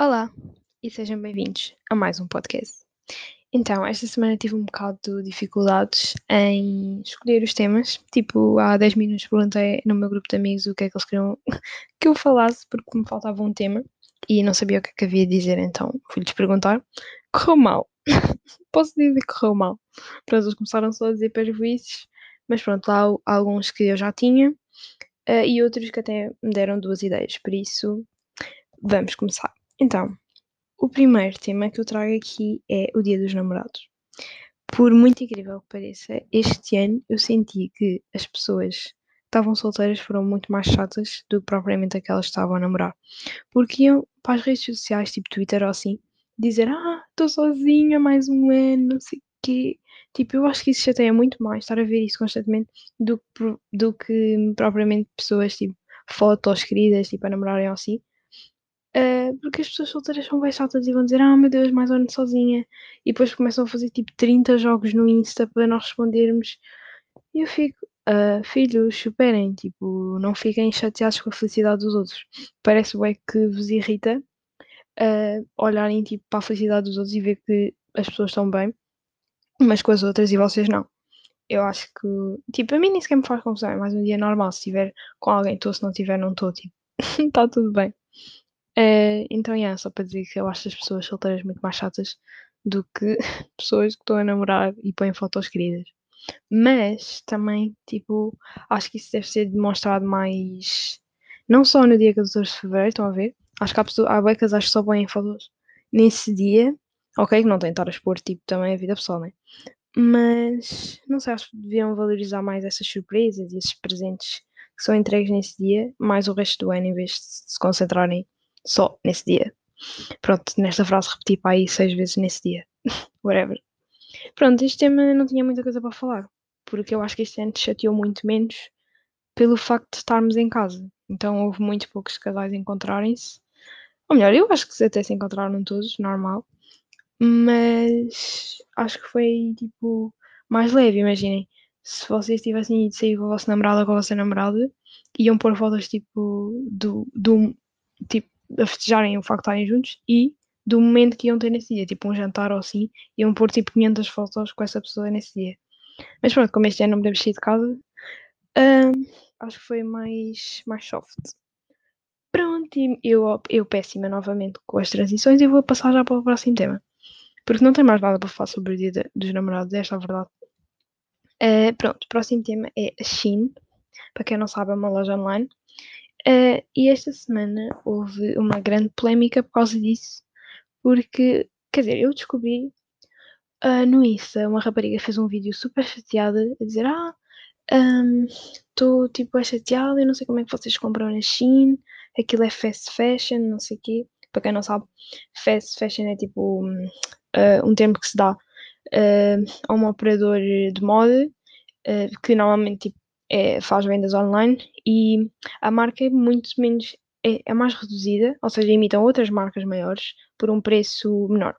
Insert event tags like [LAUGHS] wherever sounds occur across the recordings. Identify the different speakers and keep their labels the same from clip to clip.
Speaker 1: Olá e sejam bem-vindos a mais um podcast. Então, esta semana tive um bocado de dificuldades em escolher os temas. Tipo, há 10 minutos perguntei no meu grupo de amigos o que é que eles queriam [LAUGHS] que eu falasse, porque me faltava um tema e não sabia o que é que havia de dizer, então fui-lhes perguntar. Correu mal. [LAUGHS] Posso dizer que correu mal. Pronto, eles começaram só a dizer prejuízos, mas pronto, lá há alguns que eu já tinha uh, e outros que até me deram duas ideias, por isso vamos começar. Então, o primeiro tema que eu trago aqui é o Dia dos Namorados. Por muito incrível que pareça, este ano eu senti que as pessoas estavam solteiras foram muito mais chatas do que propriamente aquelas que estavam a namorar. Porque iam para as redes sociais, tipo Twitter ou assim, dizer: Ah, estou sozinha mais um ano, não sei o quê. Tipo, eu acho que isso chateia muito mais estar a ver isso constantemente do, do que propriamente pessoas, tipo, fotos queridas, tipo, a namorarem ou assim. Uh, porque as pessoas solteiras são bem chatas e vão dizer, ah meu Deus, mais ano sozinha. E depois começam a fazer tipo 30 jogos no Insta para nós respondermos. E eu fico, uh, filhos, superem, tipo, não fiquem chateados com a felicidade dos outros. Parece bem que vos irrita uh, olharem tipo, para a felicidade dos outros e ver que as pessoas estão bem, mas com as outras e vocês não. Eu acho que, tipo, a mim nem sequer me faz confusão, é mais um dia normal. Se estiver com alguém, estou, se não tiver, não estou, tipo, está [LAUGHS] tudo bem. Uh, então, yeah, só para dizer que eu acho as pessoas solteiras muito mais chatas do que [LAUGHS] pessoas que estão a namorar e põem fotos queridas. Mas também, tipo, acho que isso deve ser demonstrado mais. Não só no dia 14 de fevereiro, estão a ver? Acho que há, pessoas, há becas acho que só põem fotos nesse dia. Ok, que não tem expor, tipo, também a vida pessoal, né? Mas, não sei, acho que deviam valorizar mais essas surpresas e esses presentes que são entregues nesse dia, mais o resto do ano, em vez de se concentrarem só nesse dia. Pronto, nesta frase repeti para aí seis vezes nesse dia. [LAUGHS] Whatever. Pronto, este tema não tinha muita coisa para falar, porque eu acho que este ano chateou muito menos pelo facto de estarmos em casa. Então houve muito poucos casais encontrarem-se. Ou melhor, eu acho que até se encontraram todos, normal. Mas acho que foi tipo mais leve, imaginem. Se vocês tivessem ido sair com a vossa namorada ou com a vossa namorada, iam pôr fotos tipo do, do tipo a festejarem o facto de estarem juntos e do momento que iam ter nesse dia, tipo um jantar ou assim, iam pôr tipo 500 fotos com essa pessoa nesse dia. Mas pronto, como este ano não podemos sair de casa, uh, acho que foi mais, mais soft. Pronto, eu, eu péssima novamente com as transições e vou passar já para o próximo tema. Porque não tem mais nada para falar sobre o dia de, dos namorados, esta é a verdade. Uh, pronto, o próximo tema é a Shein. Para quem não sabe, é uma loja online Uh, e esta semana houve uma grande polémica por causa disso, porque, quer dizer, eu descobri uh, no Insta, uma rapariga fez um vídeo super chateada a dizer: Ah, estou um, tipo chateada, eu não sei como é que vocês compram na Shein, aquilo é fast fashion, não sei o quê. Para quem não sabe, fast fashion é tipo um, uh, um termo que se dá a um operador de moda que normalmente tipo, é, faz vendas online e a marca é muito menos é, é, mais reduzida, ou seja, imitam outras marcas maiores por um preço menor.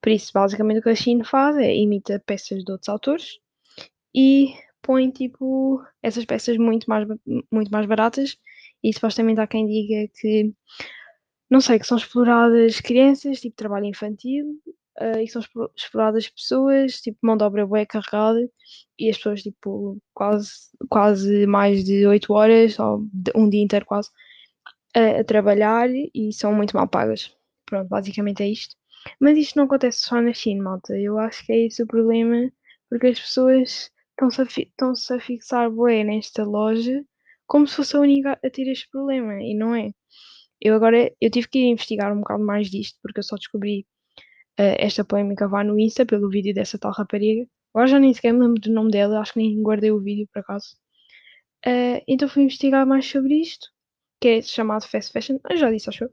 Speaker 1: Por isso, basicamente o que a Shein faz é imita peças de outros autores e põe tipo essas peças muito mais, muito mais baratas e supostamente há quem diga que não sei, que são exploradas crianças, tipo trabalho infantil, uh, e são exploradas pessoas, tipo, mão de obra bué carregada, e as pessoas, tipo, quase, quase mais de 8 horas, ou um dia inteiro quase, a, a trabalhar e são muito mal pagas. Pronto, basicamente é isto. Mas isto não acontece só na China, malta. Eu acho que é esse o problema, porque as pessoas estão-se a, -se a fixar bué nesta loja como se fosse a única a ter este problema, e não é. Eu agora, eu tive que ir investigar um bocado mais disto, porque eu só descobri esta polémica vá no Insta pelo vídeo dessa tal rapariga. Agora já nem sequer me lembro do nome dela, acho que nem guardei o vídeo por acaso. Uh, então fui investigar mais sobre isto, que é chamado fast fashion, eu já disse, acho eu.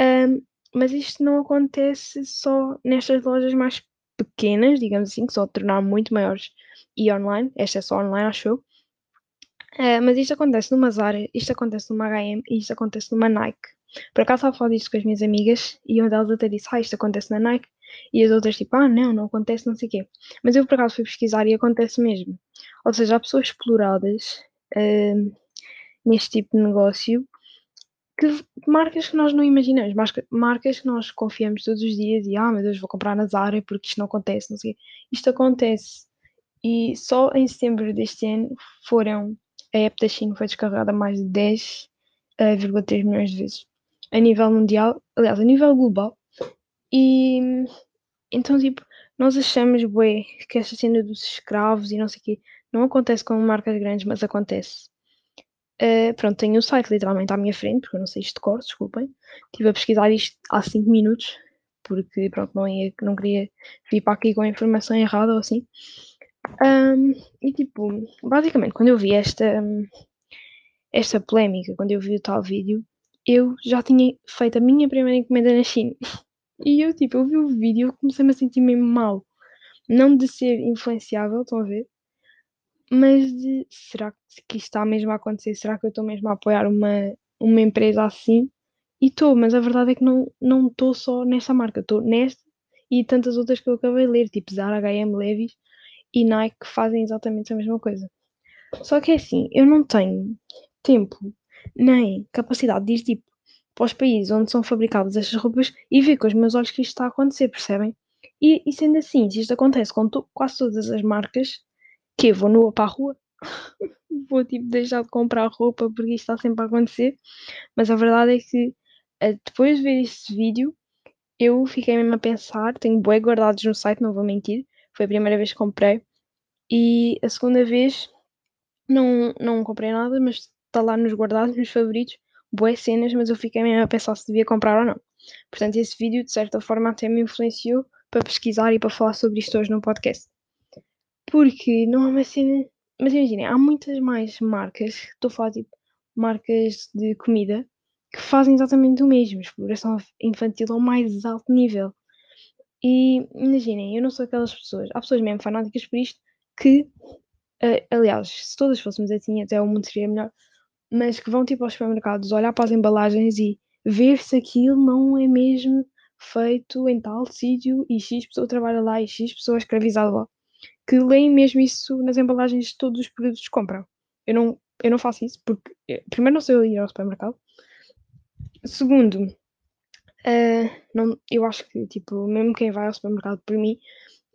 Speaker 1: Um, mas isto não acontece só nestas lojas mais pequenas, digamos assim, que a tornar muito maiores e online. Esta é só online, acho eu. Uh, mas isto acontece numa Zara, isto acontece numa H&M e isto acontece numa Nike. Por acaso estava a falar disto com as minhas amigas e uma delas até disse, ah, isto acontece na Nike. E as outras tipo, ah, não, não acontece, não sei o quê. Mas eu por acaso fui pesquisar e acontece mesmo. Ou seja, há pessoas exploradas uh, neste tipo de negócio que marcas que nós não imaginamos, marcas que nós confiamos todos os dias e ah meu Deus, vou comprar na Zara porque isto não acontece, não sei. Isto acontece. E só em setembro deste ano foram a app da China foi descarregada mais de 10,3 uh, milhões de vezes a nível mundial, aliás, a nível global. E então, tipo, nós achamos, bué, que essa cena dos escravos e não sei o quê não acontece com marcas grandes, mas acontece. Uh, pronto, tenho o site literalmente à minha frente, porque eu não sei isto de cor, desculpem. Estive a pesquisar isto há 5 minutos, porque pronto, não, ia, não queria vir para aqui com a informação errada ou assim. Um, e tipo, basicamente, quando eu vi esta, esta polémica, quando eu vi o tal vídeo, eu já tinha feito a minha primeira encomenda na China. [LAUGHS] E eu, tipo, eu vi o vídeo e comecei-me a sentir mesmo mal. Não de ser influenciável, estão a ver? Mas de, será que isto está mesmo a acontecer? Será que eu estou mesmo a apoiar uma, uma empresa assim? E estou, mas a verdade é que não estou só nesta marca, estou nesta e tantas outras que eu acabei de ler, tipo Zara, H&M, Levi's e Nike que fazem exatamente a mesma coisa. Só que é assim, eu não tenho tempo nem capacidade de ir tipo para os países onde são fabricadas estas roupas e ver com os meus olhos que isto está a acontecer, percebem? E, e sendo assim, se isto acontece com to quase todas as marcas, que vou nua para a rua, [LAUGHS] vou tipo deixar de comprar roupa porque isto está sempre a acontecer, mas a verdade é que eh, depois de ver este vídeo, eu fiquei mesmo a pensar, tenho boi guardados no site, não vou mentir, foi a primeira vez que comprei, e a segunda vez não, não comprei nada, mas está lá nos guardados, nos favoritos, boas cenas, mas eu fiquei mesmo a pensar se devia comprar ou não. Portanto, esse vídeo, de certa forma, até me influenciou para pesquisar e para falar sobre isto hoje no podcast. Porque não é uma cena. Mas imaginem, há muitas mais marcas, estou a falar tipo marcas de comida, que fazem exatamente o mesmo, exploração infantil ao mais alto nível. E imaginem, eu não sou aquelas pessoas, há pessoas mesmo fanáticas por isto que, uh, aliás, se todas fôssemos assim, até o mundo seria melhor, mas que vão tipo aos supermercados olhar para as embalagens e ver se aquilo não é mesmo feito em tal sítio e X pessoa trabalha lá e X pessoa escravizada lá. Que leem mesmo isso nas embalagens de todos os produtos que compram. Eu não, eu não faço isso porque, eh, primeiro, não sei ir ao supermercado. Segundo, uh, não, eu acho que, tipo, mesmo quem vai ao supermercado por mim,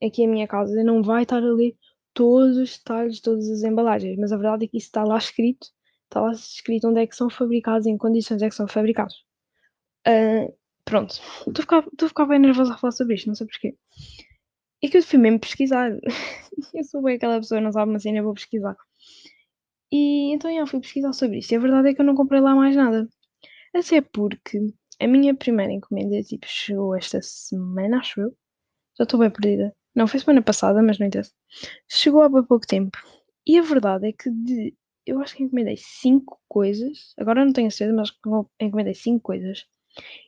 Speaker 1: aqui a minha casa não vai estar a ler todos os detalhes de todas as embalagens, mas a verdade é que isso está lá escrito está lá escrito onde é que são fabricados, em condições é que são fabricados. Uh, pronto, estou a, ficar, bem nervosa a falar sobre isto, não sei porquê. É que eu fui mesmo pesquisar. [LAUGHS] eu sou bem aquela pessoa, não sabe cena, eu vou pesquisar. E então eu fui pesquisar sobre isto. E a verdade é que eu não comprei lá mais nada. Até porque a minha primeira encomenda tipo, chegou esta semana, acho eu. Já estou bem perdida. Não, foi semana passada, mas não interessa. Chegou há pouco tempo. E a verdade é que de eu acho que encomendei 5 coisas. Agora não tenho certeza, mas encomendei 5 coisas.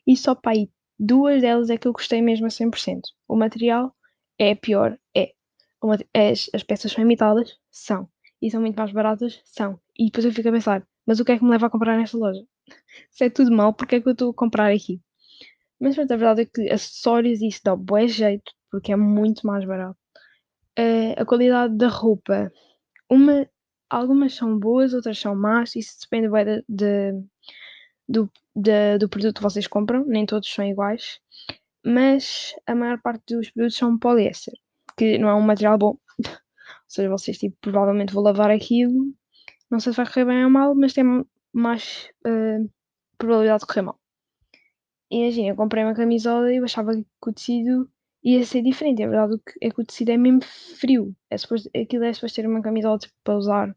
Speaker 1: E só para aí duas delas é que eu gostei mesmo a 100%. O material é pior, é. As, as peças são imitadas? São. E são muito mais baratas? São. E depois eu fico a pensar, mas o que é que me leva a comprar nesta loja? [LAUGHS] Se é tudo mal, porque é que eu estou a comprar aqui? Mas a verdade é que acessórios isso dá bom jeito, porque é muito mais barato. Uh, a qualidade da roupa. Uma algumas são boas, outras são más, isso depende bem de, de, do, de, do produto que vocês compram, nem todos são iguais, mas a maior parte dos produtos são poliéster, que não é um material bom. [LAUGHS] ou seja, vocês tipo, provavelmente vão lavar aquilo, não sei se vai correr bem ou mal, mas tem mais uh, probabilidade de correr mal. Imagina, eu comprei uma camisola e eu achava que o tecido ia ser diferente. A verdade é que o tecido é mesmo frio. É suposto, aquilo é suposto ter uma camisola tipo, para usar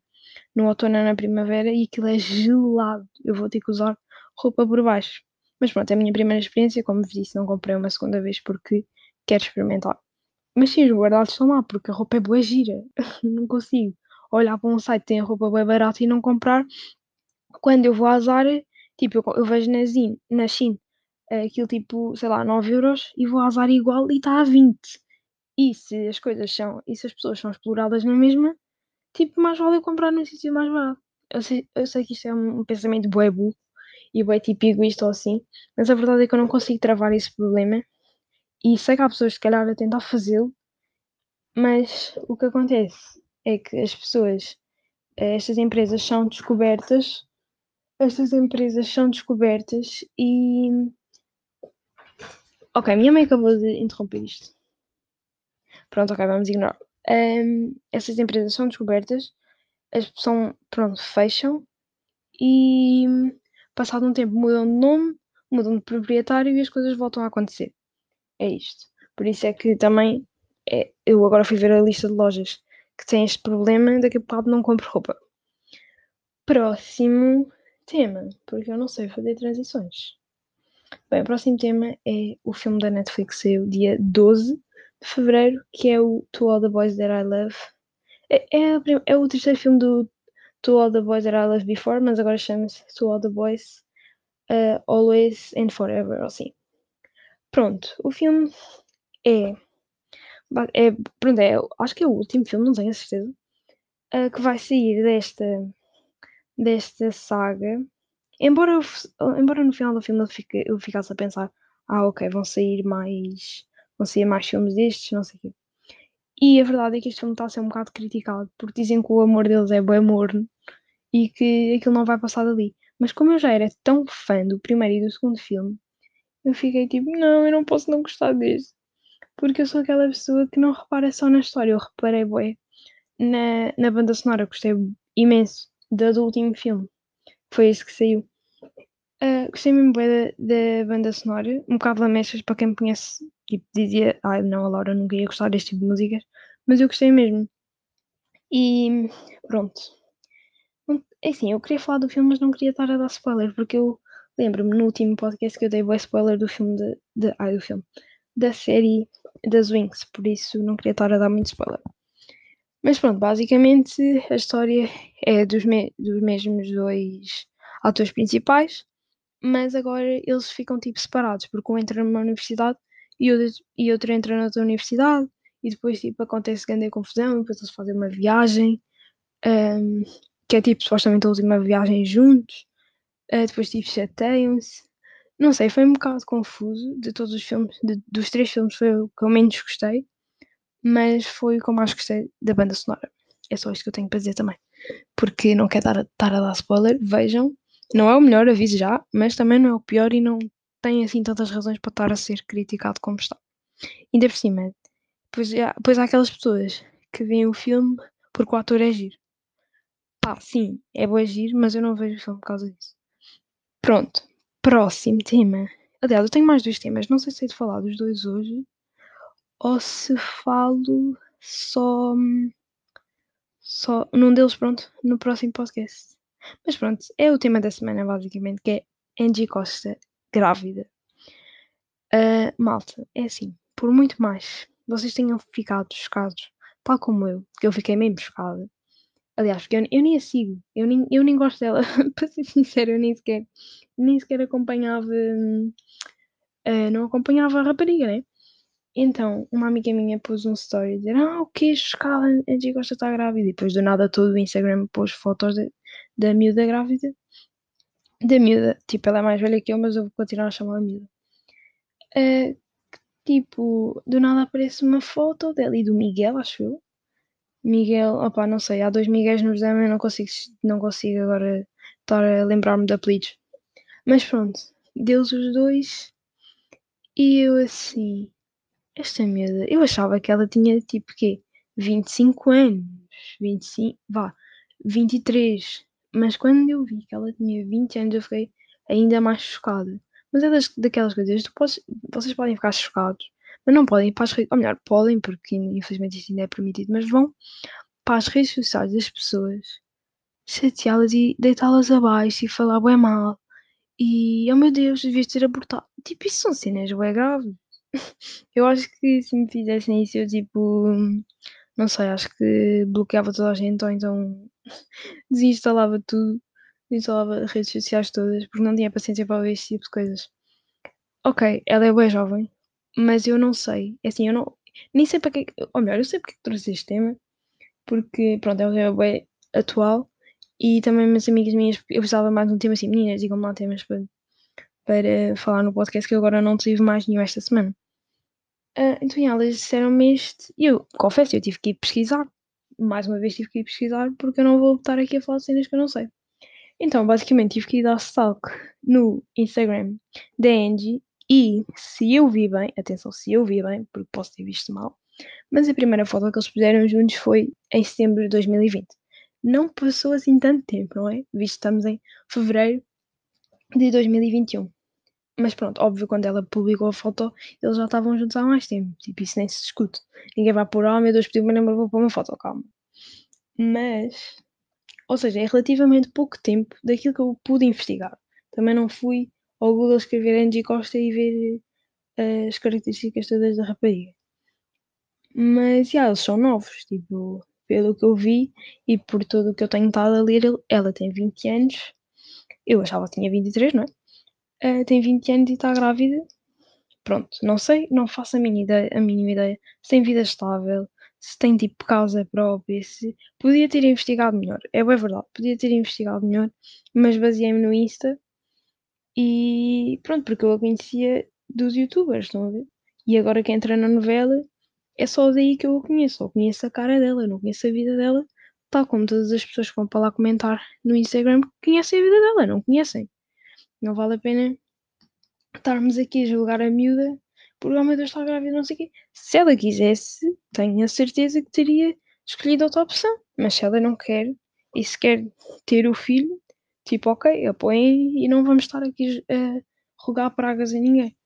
Speaker 1: no outono ou na primavera e aquilo é gelado. Eu vou ter que usar roupa por baixo. Mas pronto, é a minha primeira experiência. Como vos disse, não comprei uma segunda vez porque quero experimentar. Mas sim, os guardados estão lá porque a roupa é boa gira. [LAUGHS] não consigo olhar para um site que tem a roupa bem barata e não comprar. Quando eu vou à Zara, tipo, eu, eu vejo na, Zin, na China aquilo tipo, sei lá, 9 euros e vou à Zara igual e está a 20. E se as coisas são, e se as pessoas são exploradas na mesma, tipo, mais vale eu comprar num sítio mais barato. Eu sei, eu sei que isto é um pensamento bué burro e bué tipo egoísta ou assim, mas a verdade é que eu não consigo travar esse problema e sei que há pessoas, se calhar, a tentar fazê-lo, mas o que acontece é que as pessoas, estas empresas são descobertas estas empresas são descobertas e. Ok, minha mãe acabou de interromper isto. Pronto, ok, vamos ignorar. Um, essas empresas são descobertas, as são, pronto, fecham e passado um tempo mudam de nome, mudam de proprietário e as coisas voltam a acontecer. É isto. Por isso é que também é, eu agora fui ver a lista de lojas que têm este problema, daqui a pouco não compro roupa. Próximo tema, porque eu não sei fazer transições. Bem, o próximo tema é o filme da Netflix, saiu dia 12 de fevereiro, que é o To All the Boys That I Love. É, é, é o terceiro filme do To All the Boys That I Love Before, mas agora chama-se To All the Boys uh, Always and Forever, assim. Pronto, o filme é, é, pronto, é, acho que é o último filme, não tenho a certeza, uh, que vai sair desta, desta saga. Embora, eu, embora no final do filme eu, fique, eu ficasse a pensar, ah ok, vão sair mais, vão sair mais filmes destes, não sei o quê. E a verdade é que este filme está a ser um bocado criticado, porque dizem que o amor deles é bem morno e que aquilo não vai passar dali. Mas como eu já era tão fã do primeiro e do segundo filme, eu fiquei tipo, não, eu não posso não gostar deste. Porque eu sou aquela pessoa que não repara só na história, eu reparei bué na, na banda sonora, gostei imenso do último filme. Foi esse que saiu. Uh, gostei mesmo da, da banda sonora, um bocado lamechas para quem me conhece, tipo, dizia, ai ah, não, a Laura nunca ia gostar deste tipo de músicas, mas eu gostei mesmo. E pronto. É assim, eu queria falar do filme, mas não queria estar a dar spoiler, porque eu lembro-me no último podcast que eu dei o spoiler do filme de, de, ai, do filme, da série das Wings, por isso não queria estar a dar muito spoiler. Mas pronto, basicamente a história é dos, me dos mesmos dois atores principais, mas agora eles ficam tipo separados, porque um entra numa universidade e outro, e outro entra noutra universidade, e depois tipo acontece grande confusão, e depois eles fazem uma viagem, um, que é tipo supostamente a última viagem juntos, uh, depois tipo chateiam-se. Não sei, foi um bocado confuso de todos os filmes, de, dos três filmes foi o que eu menos gostei, mas foi o que gostei da banda sonora. É só isto que eu tenho para dizer também. Porque não quero estar a dar spoiler, vejam. Não é o melhor, aviso já, mas também não é o pior e não tem assim tantas razões para estar a ser criticado como está. Ainda por cima, pois, há, pois há aquelas pessoas que veem o filme porque o ator é giro. Pá, sim, é bom agir, mas eu não vejo o filme por causa disso. Pronto, próximo tema. Aliás, eu tenho mais dois temas, não sei se sei de falar dos dois hoje ou se falo só, só num deles, pronto, no próximo podcast. Mas pronto, é o tema da semana, basicamente, que é Angie Costa grávida. Uh, malta, é assim, por muito mais vocês tenham ficado chocados, tal como eu, que eu fiquei mesmo chocada. Aliás, porque eu, eu nem a sigo, eu nem, eu nem gosto dela, [LAUGHS] para ser sincero, eu nem sequer, nem sequer acompanhava, uh, não acompanhava a rapariga, né? Então, uma amiga minha pôs um story a dizer: Ah, o que? Chocada, a Angie Costa está grávida. E depois do nada todo o Instagram pôs fotos de, da miúda grávida da miúda. Tipo, ela é mais velha que eu, mas eu vou continuar a chamar a miúda. Uh, tipo, do nada aparece uma foto dela e do Miguel, acho eu. Miguel, opá, não sei, há dois Miguéis no exame, eu não consigo, não consigo agora estar a lembrar-me de apelidos. Mas pronto, deu-os os dois e eu assim, esta miúda, eu achava que ela tinha tipo quê? 25 anos, 25, vá, 23. Mas quando eu vi que ela tinha 20 anos, eu fiquei ainda mais chocada. Mas é das, daquelas coisas, podes, vocês podem ficar chocados, mas não podem ir para as redes, ou melhor, podem, porque infelizmente isso ainda é permitido, mas vão para as redes sociais das pessoas chateá-las e deitá-las abaixo e falar bem mal. E, oh meu Deus, devias ter abortado. Tipo, isso são cenas bem graves. Eu acho que se me fizessem isso, eu tipo, não sei, acho que bloqueava toda a gente ou então [LAUGHS] desinstalava tudo, desinstalava redes sociais todas, porque não tinha paciência para ver esse tipo de coisas. Ok, ela é bem jovem, mas eu não sei. É assim, eu não. Nem sei para que. Ou melhor, eu sei porque é trouxe este tema, porque, pronto, é um tema bem atual e também minhas amigas minhas. Eu precisava mais de um tema assim, meninas, digam-me lá temas para, para falar no podcast que eu agora não tive mais nenhum esta semana. Uh, então, elas disseram-me este. E eu confesso, eu tive que ir pesquisar mais uma vez tive que ir pesquisar porque eu não vou estar aqui a falar de cenas que eu não sei. Então, basicamente, tive que ir dar stalk no Instagram da Angie e se eu vi bem, atenção, se eu vi bem, porque posso ter visto mal, mas a primeira foto que eles puseram juntos foi em setembro de 2020. Não passou assim tanto tempo, não é? Visto que estamos em fevereiro de 2021. Mas pronto, óbvio, quando ela publicou a foto, eles já estavam juntos há mais tempo. Tipo, isso nem se discute. Ninguém vai pôr, oh meu Deus, pediu-me número, vou pôr uma foto, calma. Mas, ou seja, é relativamente pouco tempo daquilo que eu pude investigar. Também não fui ao Google escrever Angie Costa e ver uh, as características todas da rapariga. Mas, já, eles são novos, tipo, pelo que eu vi e por tudo o que eu tenho estado a ler, ela tem 20 anos. Eu achava que tinha 23, não é? Uh, tem 20 anos e está grávida. Pronto, não sei, não faço a mínima ideia, a ideia se tem vida estável, se tem tipo causa própria, se podia ter investigado melhor. É bem verdade, podia ter investigado melhor, mas baseei-me no Insta e pronto, porque eu a conhecia dos youtubers, estão a ver? E agora que entra na novela, é só daí que eu a conheço. Eu conheço a cara dela, não conheço a vida dela, tal como todas as pessoas que vão para lá comentar no Instagram conhecem a vida dela, não conhecem. Não vale a pena estarmos aqui a julgar a miúda porque, oh meu Deus, está grávida, não sei o quê. Se ela quisesse, tenho a certeza que teria escolhido outra opção. Mas se ela não quer e se quer ter o filho, tipo, ok, apoiem e não vamos estar aqui a rogar pragas a ninguém.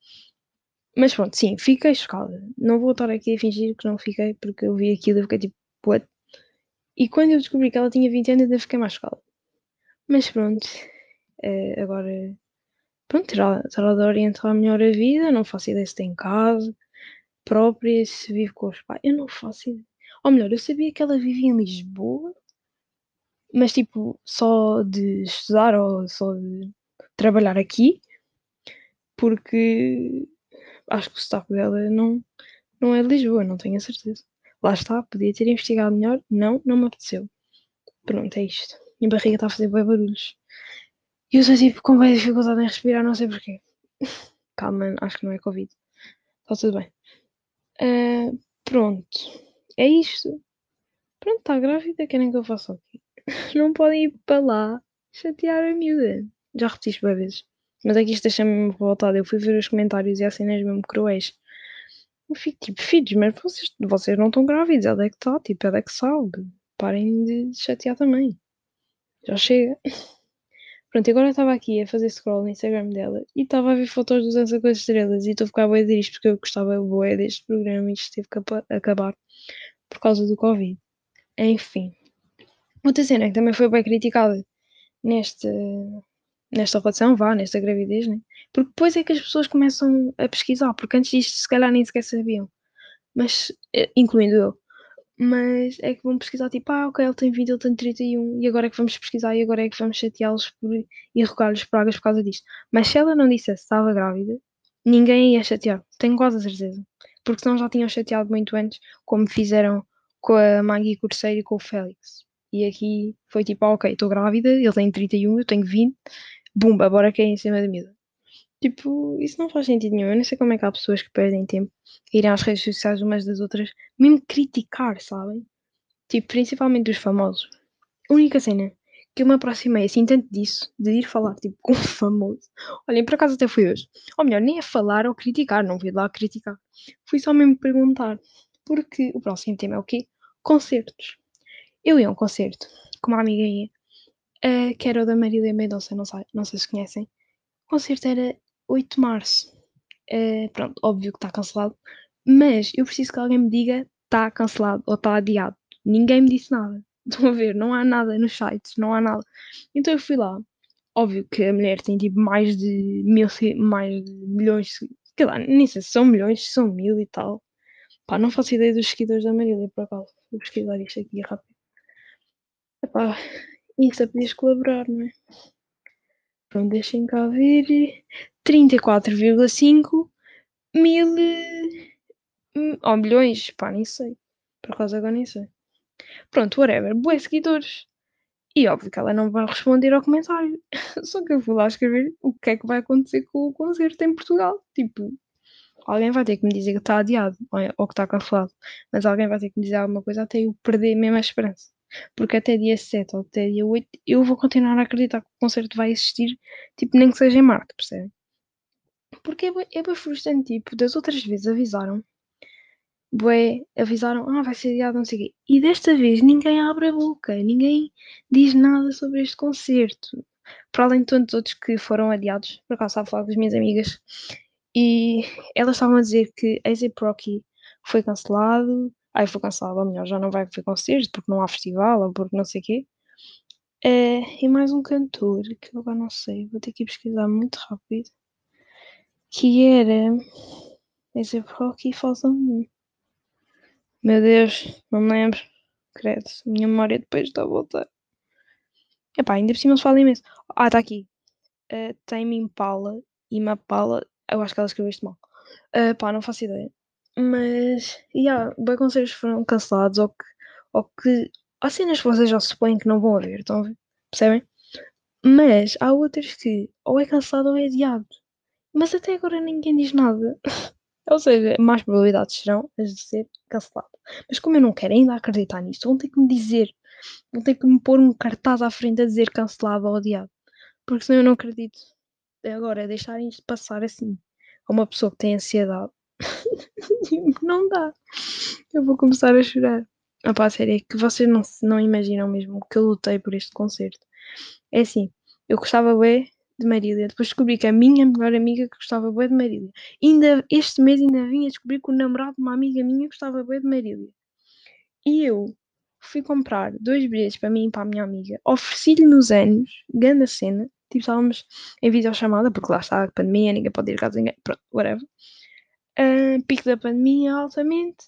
Speaker 1: Mas pronto, sim, fiquei chocada. Não vou estar aqui a fingir que não fiquei, porque eu vi aquilo e fiquei tipo, what? E quando eu descobri que ela tinha 20 anos, ainda fiquei mais chocada. Mas pronto, uh, agora pronto, terá, terá de orientar melhor a vida. Não faço ideia se tem casa própria, se vive com os pais. Eu não faço ideia. Ou melhor, eu sabia que ela vivia em Lisboa, mas tipo, só de estudar ou só de trabalhar aqui, porque acho que o sotaque dela não, não é de Lisboa, não tenho a certeza. Lá está, podia ter investigado melhor. Não, não me apeteceu. Pronto, é isto. Minha barriga está a fazer bem barulhos. E eu estou tipo com bem dificuldade em respirar, não sei porquê. [LAUGHS] Calma, acho que não é Covid. Está tudo bem. Uh, pronto. É isto. Pronto, está grávida, querem que eu faça o quê? [LAUGHS] Não podem ir para lá chatear a miúda. Já repeti isto várias vezes. Mas é que isto deixa-me revoltada. Eu fui ver os comentários e há cenas mesmo cruéis. Eu fico tipo, filhos, mas vocês, vocês não estão grávidos. Ela é que está, tipo, ela é que sabe. Parem de chatear também. Já chega. [LAUGHS] Pronto, agora estava aqui a fazer scroll no Instagram dela e estava a ver fotos dos Dança com as Estrelas e estou a ficar a dizer isto porque eu gostava bué deste programa e isto teve que acabar por causa do Covid. Enfim. Outra cena que também foi bem criticada nesta, nesta relação, vá, nesta gravidez, né? Porque depois é que as pessoas começam a pesquisar, porque antes disto se calhar nem sequer sabiam. Mas, eh, incluindo eu mas é que vão pesquisar tipo, ah, ok, ele tem 20, ele tem 31, e agora é que vamos pesquisar e agora é que vamos chateá-los por, e rogar-lhes pragas por causa disto. Mas se ela não dissesse estava grávida, ninguém ia chatear, tenho quase a certeza. Porque senão já tinham chateado muito antes, como fizeram com a Maggie Corseiro e com o Félix. E aqui foi tipo, ah, ok, estou grávida, ele tem 31, eu tenho 20, bumba, bora cair em cima da mesa. Tipo, isso não faz sentido nenhum. Eu não sei como é que há pessoas que perdem tempo irem às redes sociais umas das outras, mesmo criticar, sabem? Tipo, principalmente dos famosos. A única cena que eu me aproximei assim tanto disso, de ir falar tipo com um famoso. Olhem, por acaso até fui hoje. Ou melhor, nem a falar ou criticar, não fui lá criticar. Fui só mesmo perguntar. Porque o próximo tema é o quê? Concertos. Eu ia a um concerto com uma amiga ia, uh, que era o da Marília Mendonça, não sei, não sei se conhecem. O concerto era 8 de março. Uh, pronto, óbvio que está cancelado. Mas eu preciso que alguém me diga está cancelado ou está adiado. Ninguém me disse nada. [LAUGHS] Estão a ver? Não há nada nos sites, não há nada. Então eu fui lá. Óbvio que a mulher tem tipo mais de mil, mais de milhões sei lá, nem sei se são milhões, são mil e tal. Pá, não faço ideia dos seguidores da Marília, por acaso. Vou pesquisar isto aqui rápido. Epá, isso é podias colaborar, não é? Pronto, deixem cá ver. 34,5 mil hum, ou milhões, pá, nem sei. Por acaso agora nem sei. Pronto, whatever. Boas seguidores. E óbvio que ela não vai responder ao comentário. [LAUGHS] Só que eu vou lá escrever o que é que vai acontecer com o concerto em Portugal. Tipo, alguém vai ter que me dizer que está adiado ou que está cancelado. Mas alguém vai ter que me dizer alguma coisa até eu perder mesmo a esperança. Porque até dia 7 ou até dia 8 eu vou continuar a acreditar que o concerto vai existir, tipo, nem que seja em Marte, percebe? Porque é bem, é frustrante, tipo, das outras vezes avisaram, bué, avisaram, ah, vai ser adiado, não sei o quê. E desta vez ninguém abre a boca, ninguém diz nada sobre este concerto. Para além de tantos outros que foram adiados, por acaso estava a falar com as minhas amigas, e elas estavam a dizer que A$AP Rocky foi cancelado, aí foi cancelado, ou melhor, já não vai haver concerto porque não há festival ou porque não sei o quê. É, e mais um cantor, que eu agora não sei, vou ter que pesquisar muito rápido, que era A$AP Rocky falta um. Meu Deus, não me lembro. Credo, minha memória depois está a voltar. Epá, ainda por cima se fala imenso. Ah, está aqui. Uh, Tame Impala e Mapala. Eu acho que ela escreveu isto mal. Uh, pá, não faço ideia. Mas, yeah, bem conselhos foram cancelados ou que, ou que há cenas que vocês já supõem que não vão haver, estão a ver? Percebem? Mas há outras que ou é cancelado ou é adiado. Mas até agora ninguém diz nada. [LAUGHS] ou seja, mais probabilidades serão as de ser cancelado. Mas como eu não quero ainda acreditar nisto, vão ter que me dizer, vão ter que me pôr um cartaz à frente a dizer cancelado ou adiado. Porque senão eu não acredito. Agora, deixarem isto passar assim a uma pessoa que tem ansiedade [LAUGHS] não dá. Eu vou começar a chorar. A pá, sério, é que vocês não, não imaginam mesmo que eu lutei por este concerto. É assim, eu gostava bem de Marília. Depois descobri que a minha melhor amiga gostava bem de Marília. Ainda, este mês ainda vim a descobrir que o namorado de uma amiga minha gostava bem de Marília. E eu fui comprar dois bilhetes para mim e para a minha amiga. Ofereci-lhe nos anos, grande cena. Tipo, estávamos em videochamada, porque lá está a pandemia, ninguém pode ir a casa ninguém. Pronto, whatever uh, pico da pandemia altamente,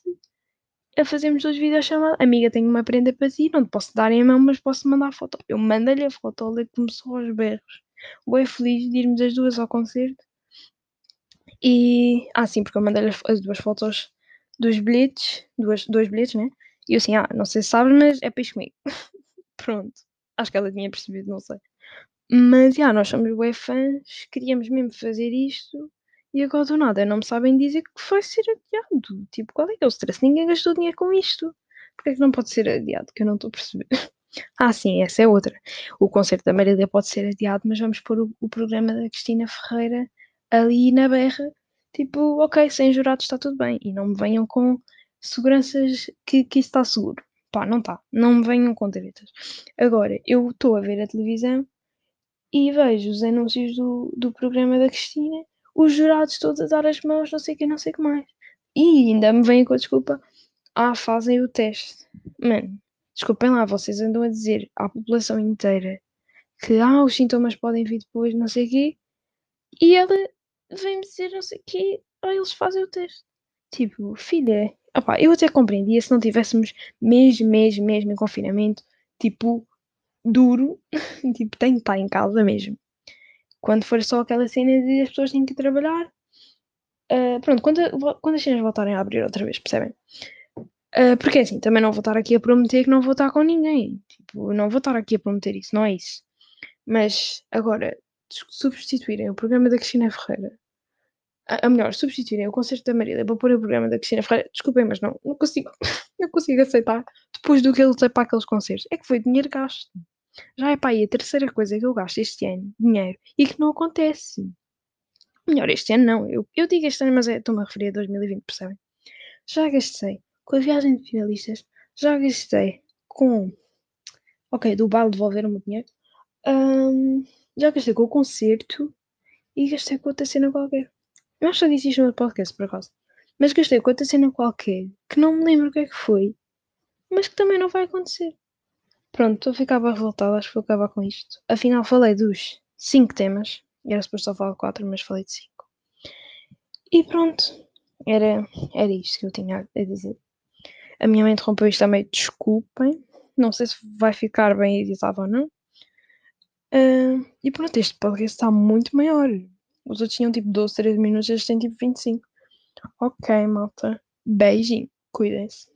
Speaker 1: a fazermos duas videochamadas. Amiga, tenho uma prenda para ti, não te posso dar em mão, mas posso mandar a foto. Eu mandei-lhe a foto, ele começou aos berros. Bem feliz de irmos as duas ao concerto. E. Ah, sim, porque eu mandei-lhe as duas fotos dos bilhetes, duas, dois bilhetes, né? E eu assim, ah, não sei se sabes, mas é peixe comigo. [LAUGHS] Pronto. Acho que ela tinha percebido, não sei. Mas, já, nós somos bem fãs, queríamos mesmo fazer isto e agora do nada não me sabem dizer que vai ser adiado. Tipo, qual é que é o stress? Ninguém gastou dinheiro com isto. Porquê é que não pode ser adiado? Que eu não estou a perceber. [LAUGHS] ah, sim, essa é outra. O concerto da Marília pode ser adiado, mas vamos pôr o, o programa da Cristina Ferreira ali na berra. Tipo, ok, sem jurados está tudo bem. E não me venham com seguranças que, que isso está seguro. Pá, não está. Não me venham com tretas. Agora, eu estou a ver a televisão e vejo os anúncios do, do programa da Cristina os jurados todos a dar as mãos, não sei o que, não sei o que mais. E ainda me vêm com a desculpa, ah, fazem o teste. Mano, desculpem lá, vocês andam a dizer à população inteira que ah, os sintomas podem vir depois, não sei o quê, e ela vem-me dizer não sei o quê, ah, eles fazem o teste. Tipo, filha, opá, eu até compreendia se não tivéssemos mesmo, mesmo, mesmo em confinamento, tipo, duro, [LAUGHS] tipo, tem que estar em casa mesmo. Quando for só aquela cena de as pessoas têm que trabalhar. Uh, pronto, quando, quando as cenas voltarem a abrir outra vez, percebem? Uh, porque assim, também não vou estar aqui a prometer que não vou estar com ninguém. Tipo, não vou estar aqui a prometer isso, não é isso. Mas agora, substituírem o programa da Cristina Ferreira. A, a melhor, substituírem o concerto da Marília para pôr o programa da Cristina Ferreira. Desculpem, mas não, não consigo, [LAUGHS] não consigo aceitar depois do que ele lutei para aqueles concertos. É que foi dinheiro gasto. Já é para aí a terceira coisa que eu gasto este ano, dinheiro, e que não acontece. Melhor, este ano não. Eu, eu digo este ano, mas é, estou-me a referir a 2020, percebem? Já gastei com a viagem de finalistas, já gastei com. Ok, do baile devolver-me o dinheiro. Um, já gastei com o concerto e gastei com outra cena qualquer. Eu acho que disse isto no podcast, por acaso. Mas gastei com outra cena qualquer que não me lembro o que é que foi, mas que também não vai acontecer. Pronto, a ficar revoltada, acho que vou acabar com isto. Afinal, falei dos 5 temas. Era suposto só falar 4, mas falei de 5. E pronto, era, era isto que eu tinha a dizer. A minha mãe interrompeu isto também, desculpem. Não sei se vai ficar bem editado ou não. Uh, e pronto, este podcast está muito maior. Os outros tinham tipo 12, 13 minutos, este tem tipo 25. Ok, malta. Beijinho. Cuidem-se.